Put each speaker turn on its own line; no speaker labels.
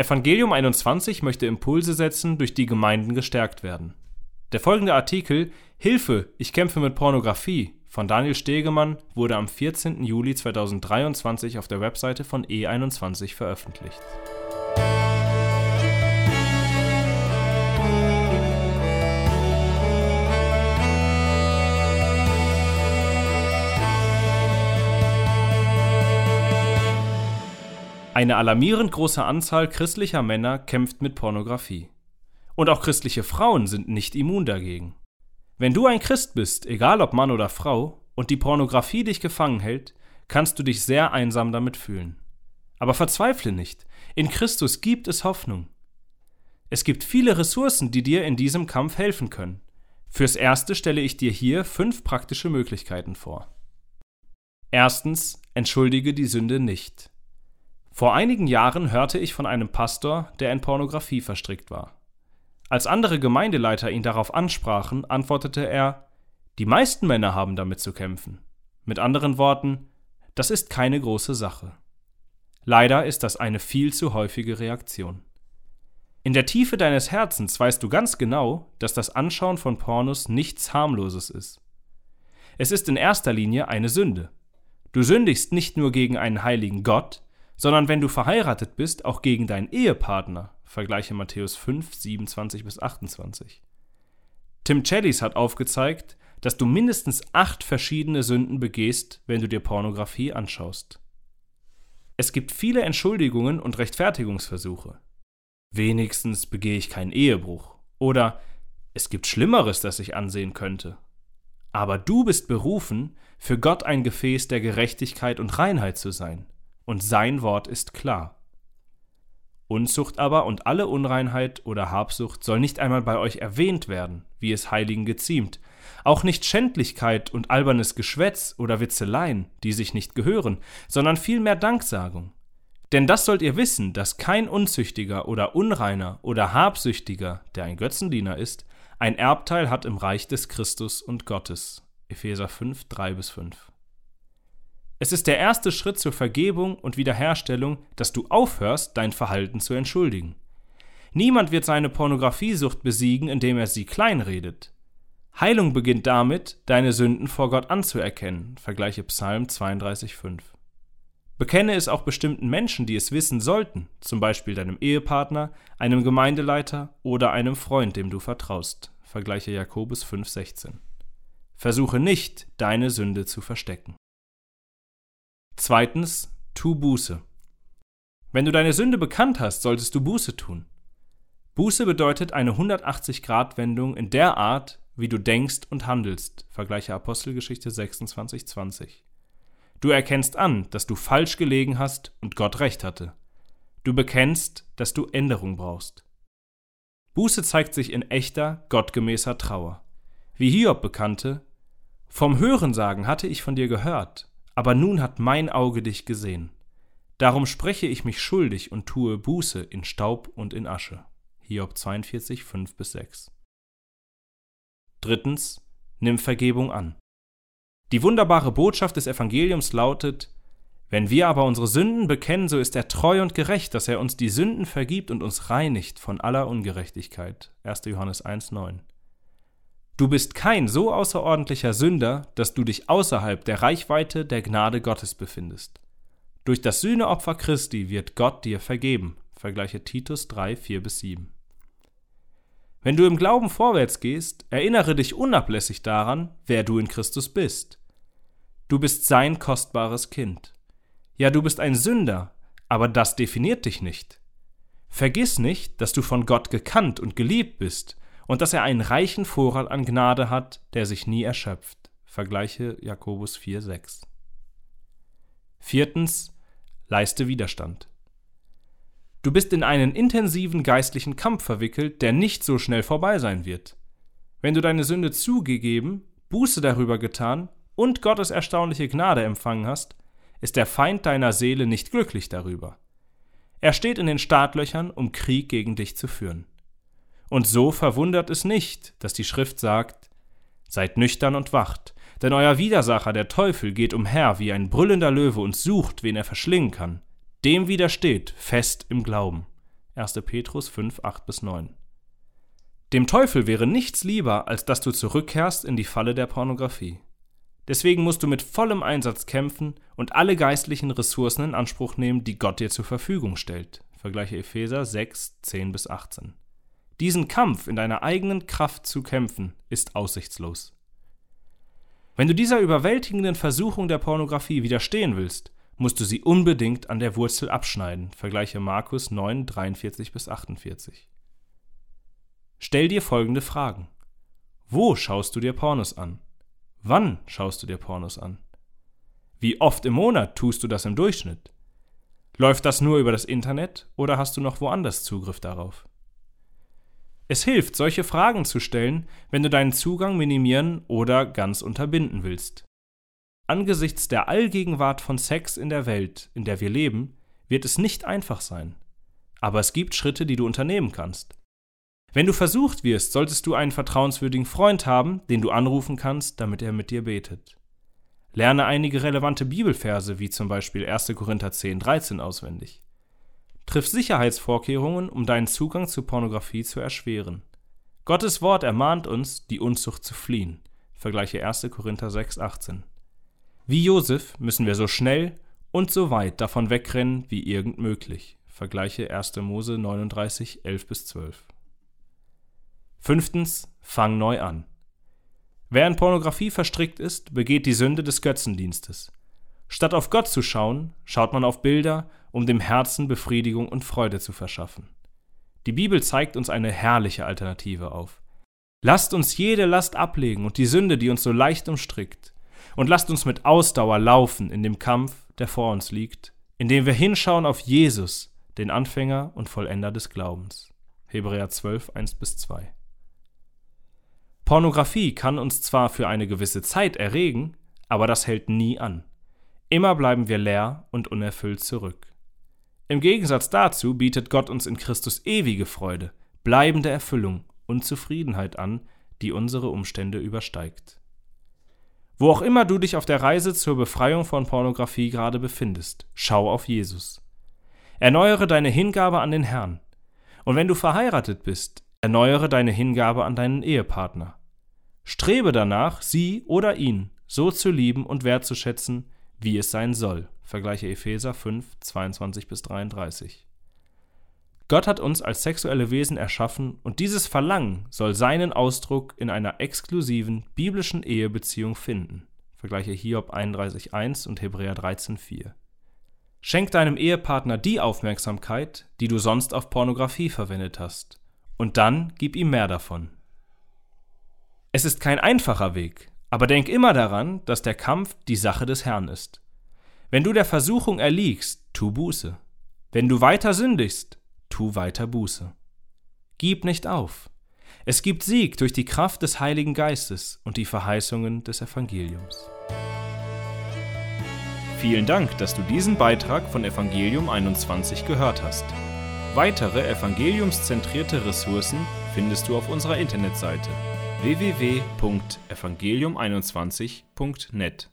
Evangelium 21 möchte Impulse setzen, durch die Gemeinden gestärkt werden. Der folgende Artikel Hilfe, ich kämpfe mit Pornografie von Daniel Stegemann wurde am 14. Juli 2023 auf der Webseite von E21 veröffentlicht. Eine alarmierend große Anzahl christlicher Männer kämpft mit Pornografie. Und auch christliche Frauen sind nicht immun dagegen. Wenn du ein Christ bist, egal ob Mann oder Frau, und die Pornografie dich gefangen hält, kannst du dich sehr einsam damit fühlen. Aber verzweifle nicht, in Christus gibt es Hoffnung. Es gibt viele Ressourcen, die dir in diesem Kampf helfen können. Fürs Erste stelle ich dir hier fünf praktische Möglichkeiten vor. Erstens, entschuldige die Sünde nicht. Vor einigen Jahren hörte ich von einem Pastor, der in Pornografie verstrickt war. Als andere Gemeindeleiter ihn darauf ansprachen, antwortete er Die meisten Männer haben damit zu kämpfen. Mit anderen Worten, das ist keine große Sache. Leider ist das eine viel zu häufige Reaktion. In der Tiefe deines Herzens weißt du ganz genau, dass das Anschauen von Pornos nichts harmloses ist. Es ist in erster Linie eine Sünde. Du sündigst nicht nur gegen einen heiligen Gott, sondern wenn du verheiratet bist, auch gegen deinen Ehepartner. Vergleiche Matthäus 5, 27 bis 28. Tim Challies hat aufgezeigt, dass du mindestens acht verschiedene Sünden begehst, wenn du dir Pornografie anschaust. Es gibt viele Entschuldigungen und Rechtfertigungsversuche. Wenigstens begehe ich keinen Ehebruch. Oder es gibt Schlimmeres, das ich ansehen könnte. Aber du bist berufen, für Gott ein Gefäß der Gerechtigkeit und Reinheit zu sein und sein Wort ist klar. Unzucht aber und alle Unreinheit oder Habsucht soll nicht einmal bei euch erwähnt werden, wie es Heiligen geziemt, auch nicht Schändlichkeit und albernes Geschwätz oder Witzeleien, die sich nicht gehören, sondern vielmehr Danksagung. Denn das sollt ihr wissen, dass kein Unzüchtiger oder Unreiner oder Habsüchtiger, der ein Götzendiener ist, ein Erbteil hat im Reich des Christus und Gottes. Epheser 5, 3 5. Es ist der erste Schritt zur Vergebung und Wiederherstellung, dass du aufhörst, dein Verhalten zu entschuldigen. Niemand wird seine Pornografiesucht besiegen, indem er sie kleinredet. Heilung beginnt damit, deine Sünden vor Gott anzuerkennen. Vergleiche Psalm 32,5. Bekenne es auch bestimmten Menschen, die es wissen sollten, zum Beispiel deinem Ehepartner, einem Gemeindeleiter oder einem Freund, dem du vertraust. Vergleiche Jakobus 5,16. Versuche nicht, deine Sünde zu verstecken. Zweitens, tu Buße. Wenn du deine Sünde bekannt hast, solltest du Buße tun. Buße bedeutet eine 180-Grad-Wendung in der Art, wie du denkst und handelst. Vergleiche Apostelgeschichte 26,20. Du erkennst an, dass du falsch gelegen hast und Gott recht hatte. Du bekennst, dass du Änderung brauchst. Buße zeigt sich in echter, gottgemäßer Trauer. Wie Hiob bekannte, vom Hörensagen hatte ich von dir gehört, aber nun hat mein Auge dich gesehen. Darum spreche ich mich schuldig und tue Buße in Staub und in Asche. Hiob 42, 5 6. Drittens, nimm Vergebung an. Die wunderbare Botschaft des Evangeliums lautet, wenn wir aber unsere Sünden bekennen, so ist er treu und gerecht, dass er uns die Sünden vergibt und uns reinigt von aller Ungerechtigkeit. 1. Johannes 1, 9. Du bist kein so außerordentlicher Sünder, dass du dich außerhalb der Reichweite der Gnade Gottes befindest. Durch das Sühneopfer Christi wird Gott dir vergeben. Vergleiche Titus 3, 4 bis 7. Wenn du im Glauben vorwärts gehst, erinnere dich unablässig daran, wer du in Christus bist. Du bist sein kostbares Kind. Ja, du bist ein Sünder, aber das definiert dich nicht. Vergiss nicht, dass du von Gott gekannt und geliebt bist und dass er einen reichen Vorrat an Gnade hat, der sich nie erschöpft. Vergleiche Jakobus 4,6. Viertens, leiste Widerstand. Du bist in einen intensiven geistlichen Kampf verwickelt, der nicht so schnell vorbei sein wird. Wenn du deine Sünde zugegeben, Buße darüber getan und Gottes erstaunliche Gnade empfangen hast, ist der Feind deiner Seele nicht glücklich darüber. Er steht in den Startlöchern, um Krieg gegen dich zu führen. Und so verwundert es nicht, dass die Schrift sagt, Seid nüchtern und wacht, denn euer Widersacher, der Teufel, geht umher wie ein brüllender Löwe und sucht, wen er verschlingen kann. Dem widersteht fest im Glauben. 1. Petrus 5, 8 9. Dem Teufel wäre nichts lieber, als dass du zurückkehrst in die Falle der Pornografie. Deswegen musst du mit vollem Einsatz kämpfen und alle geistlichen Ressourcen in Anspruch nehmen, die Gott dir zur Verfügung stellt. Vergleiche Epheser 6, 10 bis 18. Diesen Kampf in deiner eigenen Kraft zu kämpfen, ist aussichtslos. Wenn du dieser überwältigenden Versuchung der Pornografie widerstehen willst, musst du sie unbedingt an der Wurzel abschneiden. Vergleiche Markus 9, 43 bis 48. Stell dir folgende Fragen. Wo schaust du dir Pornos an? Wann schaust du dir Pornos an? Wie oft im Monat tust du das im Durchschnitt? Läuft das nur über das Internet oder hast du noch woanders Zugriff darauf? Es hilft, solche Fragen zu stellen, wenn du deinen Zugang minimieren oder ganz unterbinden willst. Angesichts der Allgegenwart von Sex in der Welt, in der wir leben, wird es nicht einfach sein. Aber es gibt Schritte, die du unternehmen kannst. Wenn du versucht wirst, solltest du einen vertrauenswürdigen Freund haben, den du anrufen kannst, damit er mit dir betet. Lerne einige relevante Bibelverse, wie zum Beispiel 1. Korinther 10, 13 auswendig. Triff Sicherheitsvorkehrungen, um deinen Zugang zu Pornografie zu erschweren. Gottes Wort ermahnt uns, die Unzucht zu fliehen. Vergleiche 1. Korinther 6, 18. Wie Josef müssen wir so schnell und so weit davon wegrennen wie irgend möglich. Vergleiche 1. Mose 39, 11 bis 12. Fünftens, fang neu an. Wer in Pornografie verstrickt ist, begeht die Sünde des Götzendienstes. Statt auf Gott zu schauen, schaut man auf Bilder, um dem Herzen Befriedigung und Freude zu verschaffen. Die Bibel zeigt uns eine herrliche Alternative auf. Lasst uns jede Last ablegen und die Sünde, die uns so leicht umstrickt, und lasst uns mit Ausdauer laufen in dem Kampf, der vor uns liegt, indem wir hinschauen auf Jesus, den Anfänger und Vollender des Glaubens. Hebräer 12, 1 bis 2. Pornografie kann uns zwar für eine gewisse Zeit erregen, aber das hält nie an. Immer bleiben wir leer und unerfüllt zurück. Im Gegensatz dazu bietet Gott uns in Christus ewige Freude, bleibende Erfüllung und Zufriedenheit an, die unsere Umstände übersteigt. Wo auch immer du dich auf der Reise zur Befreiung von Pornografie gerade befindest, schau auf Jesus. Erneuere deine Hingabe an den Herrn. Und wenn du verheiratet bist, erneuere deine Hingabe an deinen Ehepartner. Strebe danach, sie oder ihn so zu lieben und wertzuschätzen, wie es sein soll. Vergleiche Epheser 5, 22 bis 33. Gott hat uns als sexuelle Wesen erschaffen und dieses Verlangen soll seinen Ausdruck in einer exklusiven biblischen Ehebeziehung finden. Vergleiche Hiob 31.1 und Hebräer 13.4. Schenk deinem Ehepartner die Aufmerksamkeit, die du sonst auf Pornografie verwendet hast, und dann gib ihm mehr davon. Es ist kein einfacher Weg, aber denk immer daran, dass der Kampf die Sache des Herrn ist. Wenn du der Versuchung erliegst, tu Buße. Wenn du weiter sündigst, tu weiter Buße. Gib nicht auf. Es gibt Sieg durch die Kraft des Heiligen Geistes und die Verheißungen des Evangeliums. Vielen Dank, dass du diesen Beitrag von Evangelium 21 gehört hast. Weitere evangeliumszentrierte Ressourcen findest du auf unserer Internetseite www.evangelium21.net.